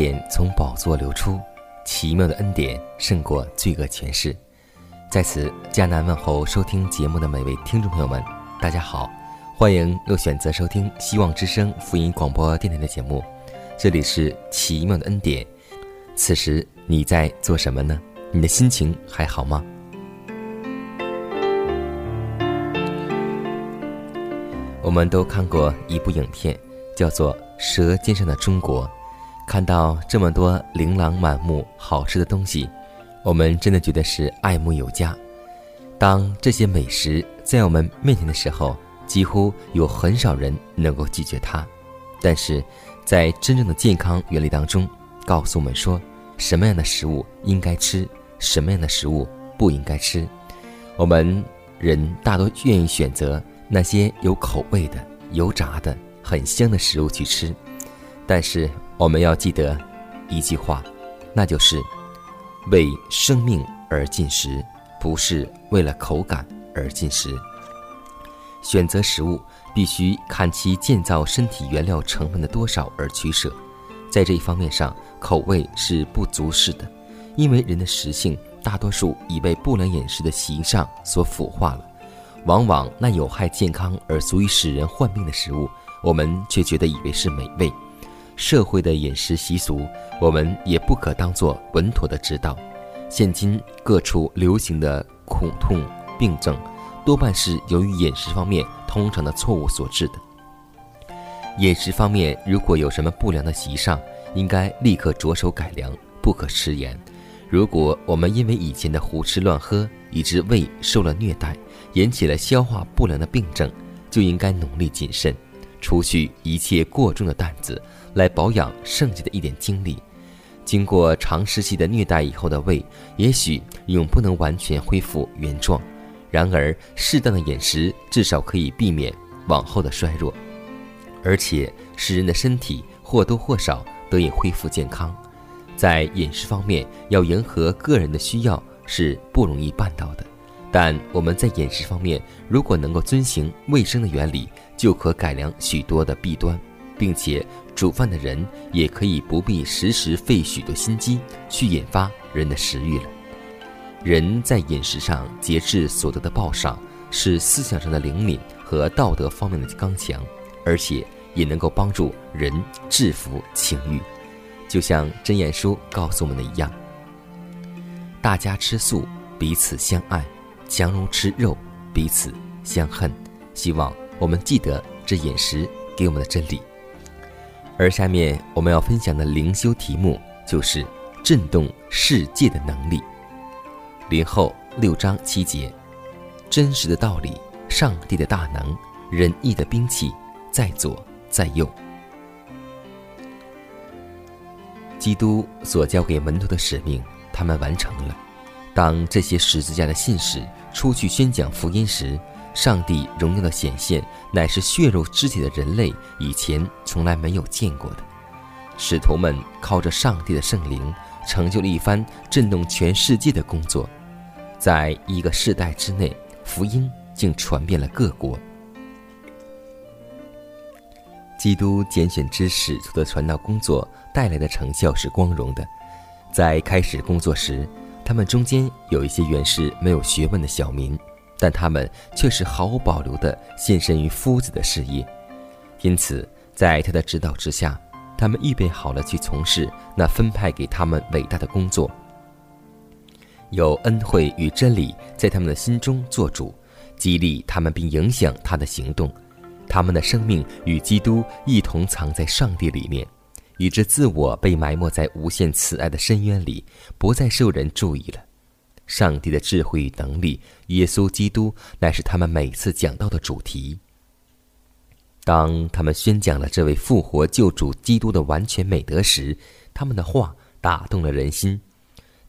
典从宝座流出，奇妙的恩典胜过罪恶权势。在此，迦南问候收听节目的每位听众朋友们，大家好，欢迎又选择收听希望之声福音广播电台的节目。这里是奇妙的恩典。此时你在做什么呢？你的心情还好吗？我们都看过一部影片，叫做《舌尖上的中国》。看到这么多琳琅满目好吃的东西，我们真的觉得是爱慕有加。当这些美食在我们面前的时候，几乎有很少人能够拒绝它。但是，在真正的健康原理当中，告诉我们说，什么样的食物应该吃，什么样的食物不应该吃。我们人大多愿意选择那些有口味的、油炸的、很香的食物去吃，但是。我们要记得一句话，那就是为生命而进食，不是为了口感而进食。选择食物必须看其建造身体原料成分的多少而取舍，在这一方面上，口味是不足视的，因为人的食性大多数已被不良饮食的习上所腐化了。往往那有害健康而足以使人患病的食物，我们却觉得以为是美味。社会的饮食习俗，我们也不可当作稳妥的指导。现今各处流行的苦痛病症，多半是由于饮食方面通常的错误所致的。饮食方面如果有什么不良的习尚，应该立刻着手改良，不可食言。如果我们因为以前的胡吃乱喝，以致胃受了虐待，引起了消化不良的病症，就应该努力谨慎，除去一切过重的担子。来保养剩下的一点精力。经过长时期的虐待以后的胃，也许永不能完全恢复原状。然而，适当的饮食至少可以避免往后的衰弱，而且使人的身体或多或少得以恢复健康。在饮食方面，要迎合个人的需要是不容易办到的。但我们在饮食方面，如果能够遵循卫生的原理，就可改良许多的弊端。并且煮饭的人也可以不必时时费许多心机去引发人的食欲了。人在饮食上节制所得的报赏，是思想上的灵敏和道德方面的刚强，而且也能够帮助人制服情欲。就像真言书告诉我们的一样：大家吃素，彼此相爱；强如吃肉，彼此相恨。希望我们记得这饮食给我们的真理。而下面我们要分享的灵修题目就是“震动世界的能力”。林后六章七节，真实的道理，上帝的大能，仁义的兵器，在左在右。基督所交给门徒的使命，他们完成了。当这些十字架的信使出去宣讲福音时，上帝荣耀的显现，乃是血肉之体的人类以前从来没有见过的。使徒们靠着上帝的圣灵，成就了一番震动全世界的工作。在一个世代之内，福音竟传遍了各国。基督拣选之使徒的传道工作带来的成效是光荣的。在开始工作时，他们中间有一些原是没有学问的小民，但他们却是毫无保留地献身于夫子的事业。因此，在他的指导之下，他们预备好了去从事那分派给他们伟大的工作。有恩惠与真理在他们的心中做主，激励他们并影响他的行动。他们的生命与基督一同藏在上帝里面，以致自我被埋没在无限慈爱的深渊里，不再受人注意了。上帝的智慧与能力，耶稣基督乃是他们每次讲到的主题。当他们宣讲了这位复活救主基督的完全美德时，他们的话打动了人心，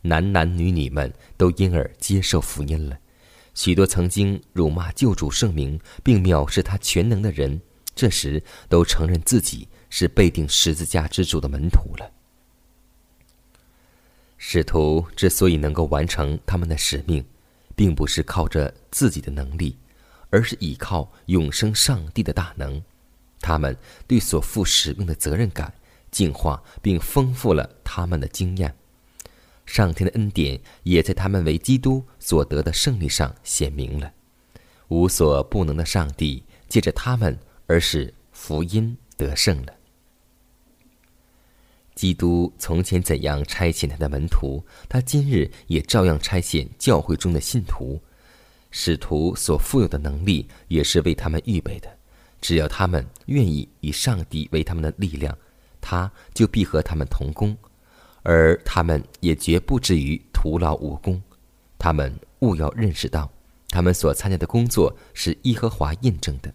男男女女们都因而接受福音了。许多曾经辱骂救主圣名并藐视他全能的人，这时都承认自己是被钉十字架之主的门徒了。使徒之所以能够完成他们的使命，并不是靠着自己的能力，而是依靠永生上帝的大能。他们对所负使命的责任感，净化并丰富了他们的经验。上天的恩典也在他们为基督所得的胜利上显明了，无所不能的上帝借着他们而使福音得胜了。基督从前怎样差遣他的门徒，他今日也照样差遣教会中的信徒。使徒所富有的能力也是为他们预备的，只要他们愿意以上帝为他们的力量，他就必和他们同工。而他们也绝不至于徒劳无功。他们务要认识到，他们所参加的工作是耶和华印证的。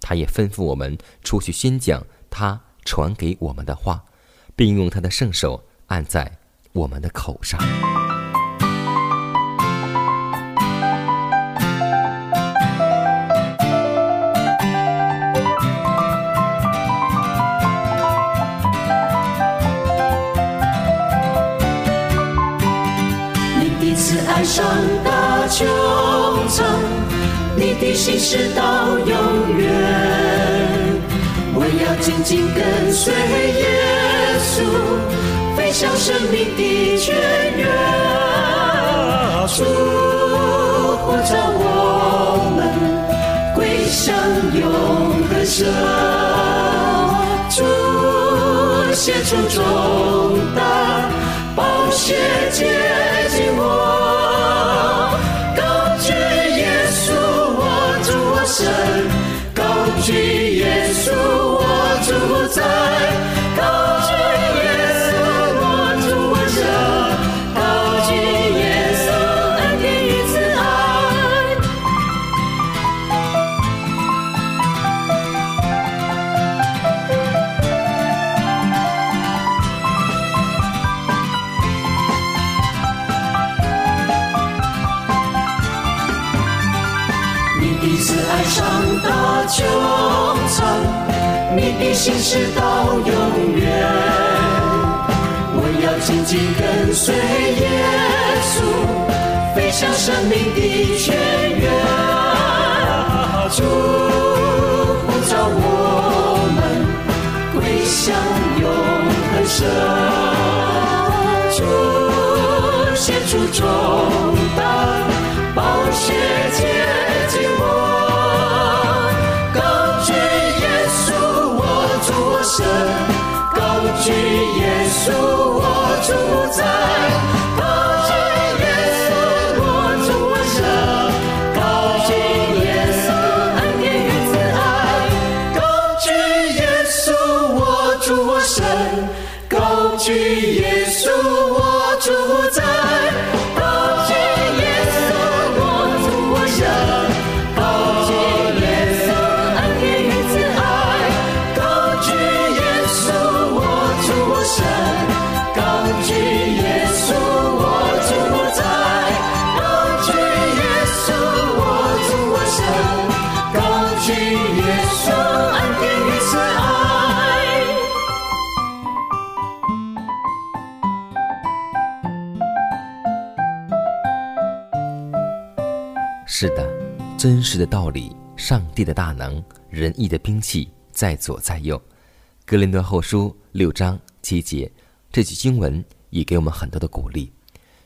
他也吩咐我们出去宣讲他传给我们的话，并用他的圣手按在我们的口上。你第一次爱上大穹苍，你的心事到永远。我要紧紧跟随耶，向生命的泉源。主呼召我们归向永恒神。主写出重担，宝血洁净我。高举耶稣，我主我神高举耶稣，我主宰；命的泉源。主呼召我们归向永恒神。主献出重担，宝血洁净我。高举耶稣，我主宰；高举耶稣，我主在是的，真实的道理，上帝的大能，仁义的兵器在左在右，格林顿后书六章七节，这句经文也给我们很多的鼓励。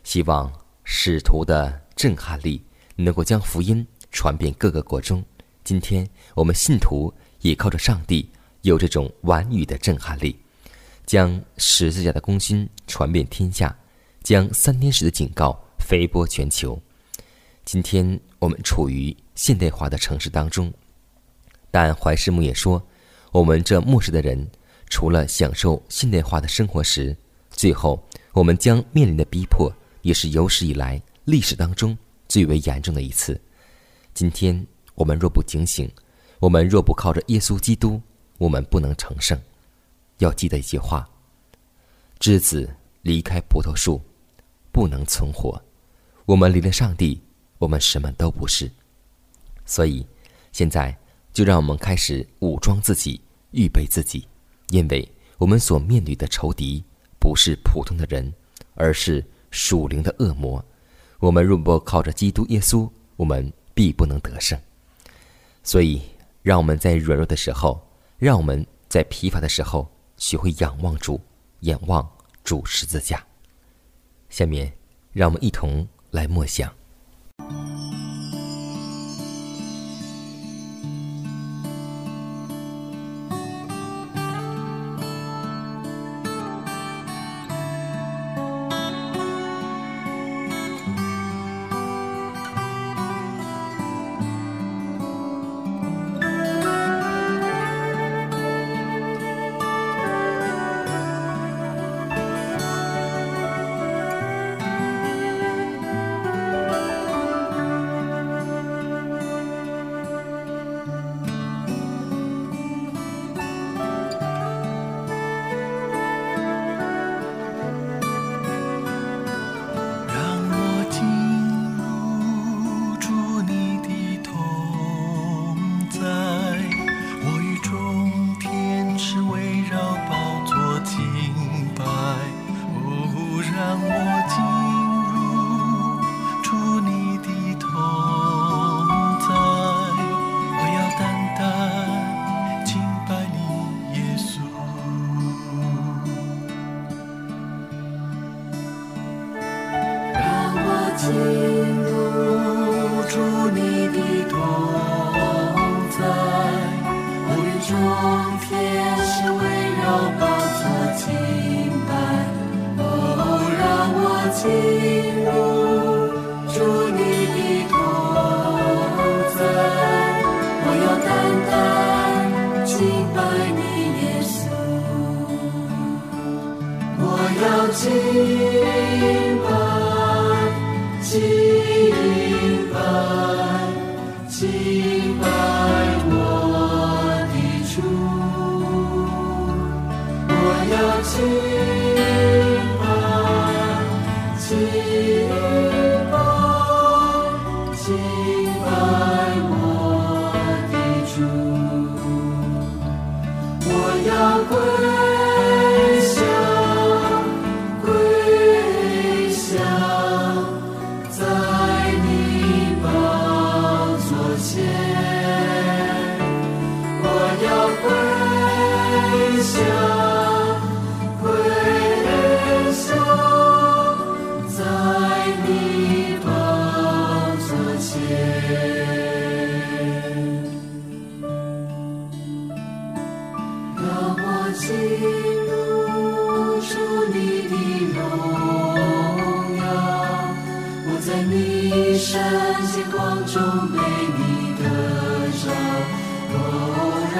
希望使徒的震撼力能够将福音传遍各个国中。今天我们信徒也靠着上帝有这种婉语的震撼力，将十字架的功勋传遍天下，将三天时的警告飞播全球。今天我们处于现代化的城市当中，但怀世牧也说。我们这末世的人，除了享受现代化的生活时，最后我们将面临的逼迫，也是有史以来历史当中最为严重的一次。今天我们若不警醒，我们若不靠着耶稣基督，我们不能成圣。要记得一句话：枝子离开葡萄树，不能存活。我们离了上帝，我们什么都不是。所以，现在。就让我们开始武装自己，预备自己，因为我们所面对的仇敌不是普通的人，而是属灵的恶魔。我们若不靠着基督耶稣，我们必不能得胜。所以，让我们在软弱的时候，让我们在疲乏的时候，学会仰望主，仰望主十字架。下面，让我们一同来默想。Thank you.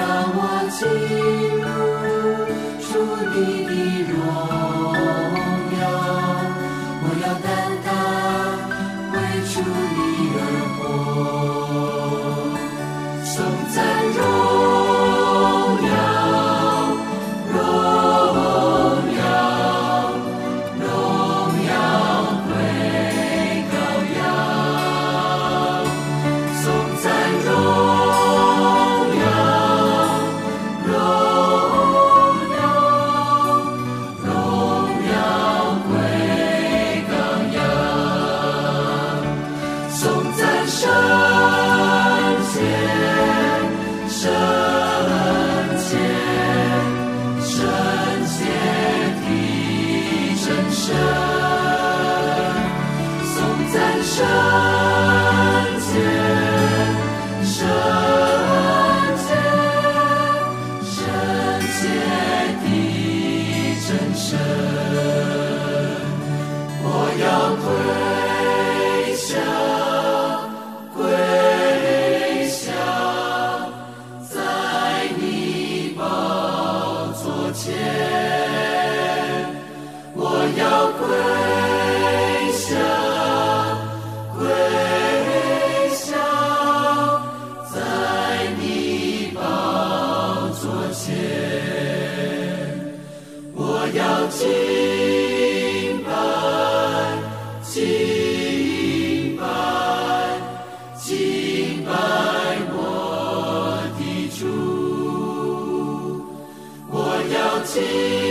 让我进入主你的荣光。三生 see.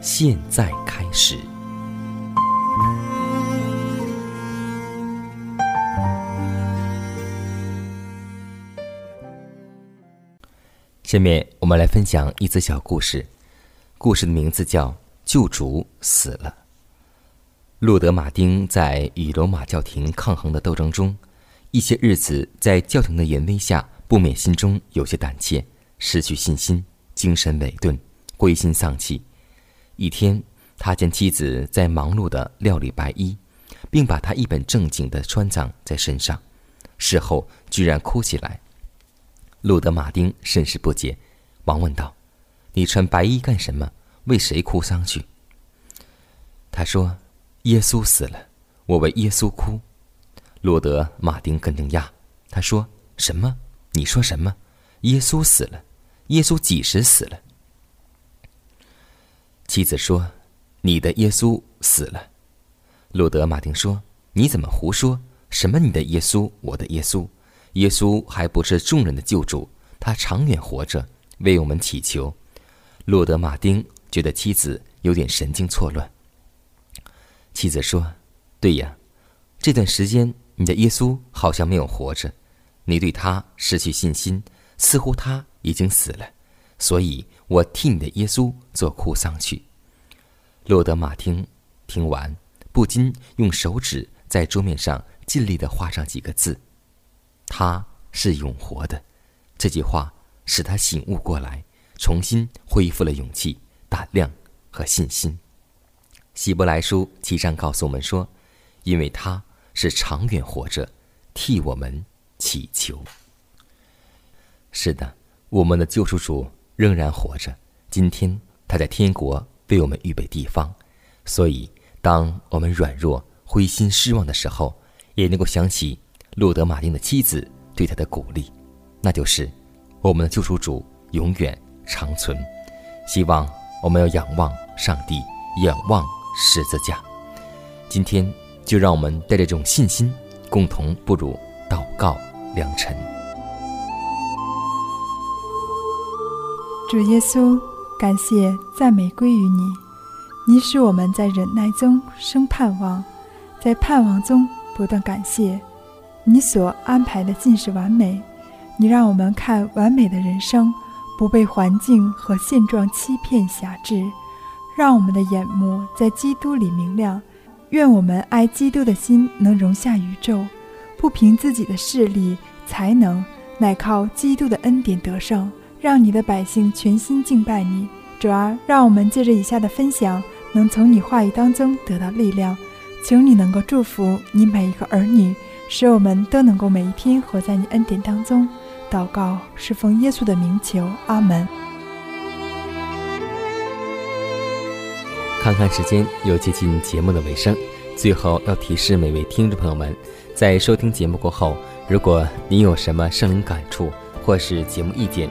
现在开始。下面我们来分享一则小故事，故事的名字叫《救主死了》。路德·马丁在与罗马教廷抗衡的斗争中，一些日子在教廷的严威下，不免心中有些胆怯，失去信心，精神萎顿，灰心丧气。一天，他见妻子在忙碌的料理白衣，并把她一本正经的穿葬在身上。事后居然哭起来。路德·马丁甚是不解，忙问道：“你穿白衣干什么？为谁哭丧去？”他说：“耶稣死了，我为耶稣哭。”路德·马丁更惊讶，他说：“什么？你说什么？耶稣死了？耶稣几时死了？”妻子说：“你的耶稣死了。”路德·马丁说：“你怎么胡说？什么你的耶稣？我的耶稣？耶稣还不是众人的救主？他长远活着，为我们祈求。”路德·马丁觉得妻子有点神经错乱。妻子说：“对呀，这段时间你的耶稣好像没有活着，你对他失去信心，似乎他已经死了，所以。”我替你的耶稣做哭丧去。洛德马汀听完，不禁用手指在桌面上尽力的画上几个字：“他是永活的。”这句话使他醒悟过来，重新恢复了勇气、胆量和信心。希伯来书七章告诉我们说：“因为他是长远活着，替我们祈求。”是的，我们的救赎主。仍然活着。今天他在天国为我们预备地方，所以，当我们软弱、灰心、失望的时候，也能够想起路德马丁的妻子对他的鼓励，那就是我们的救赎主永远长存。希望我们要仰望上帝，仰望十字架。今天，就让我们带着这种信心，共同步入祷告良辰。主耶稣，感谢赞美归于你，你使我们在忍耐中生盼望，在盼望中不断感谢。你所安排的尽是完美，你让我们看完美的人生，不被环境和现状欺骗辖制，让我们的眼目在基督里明亮。愿我们爱基督的心能容下宇宙，不凭自己的势力才能，乃靠基督的恩典得胜。让你的百姓全心敬拜你，主儿，让我们借着以下的分享，能从你话语当中得到力量。求你能够祝福你每一个儿女，使我们都能够每一天活在你恩典当中。祷告是奉耶稣的名求，阿门。看看时间，又接近节目的尾声，最后要提示每位听众朋友们，在收听节目过后，如果您有什么圣灵感触或是节目意见，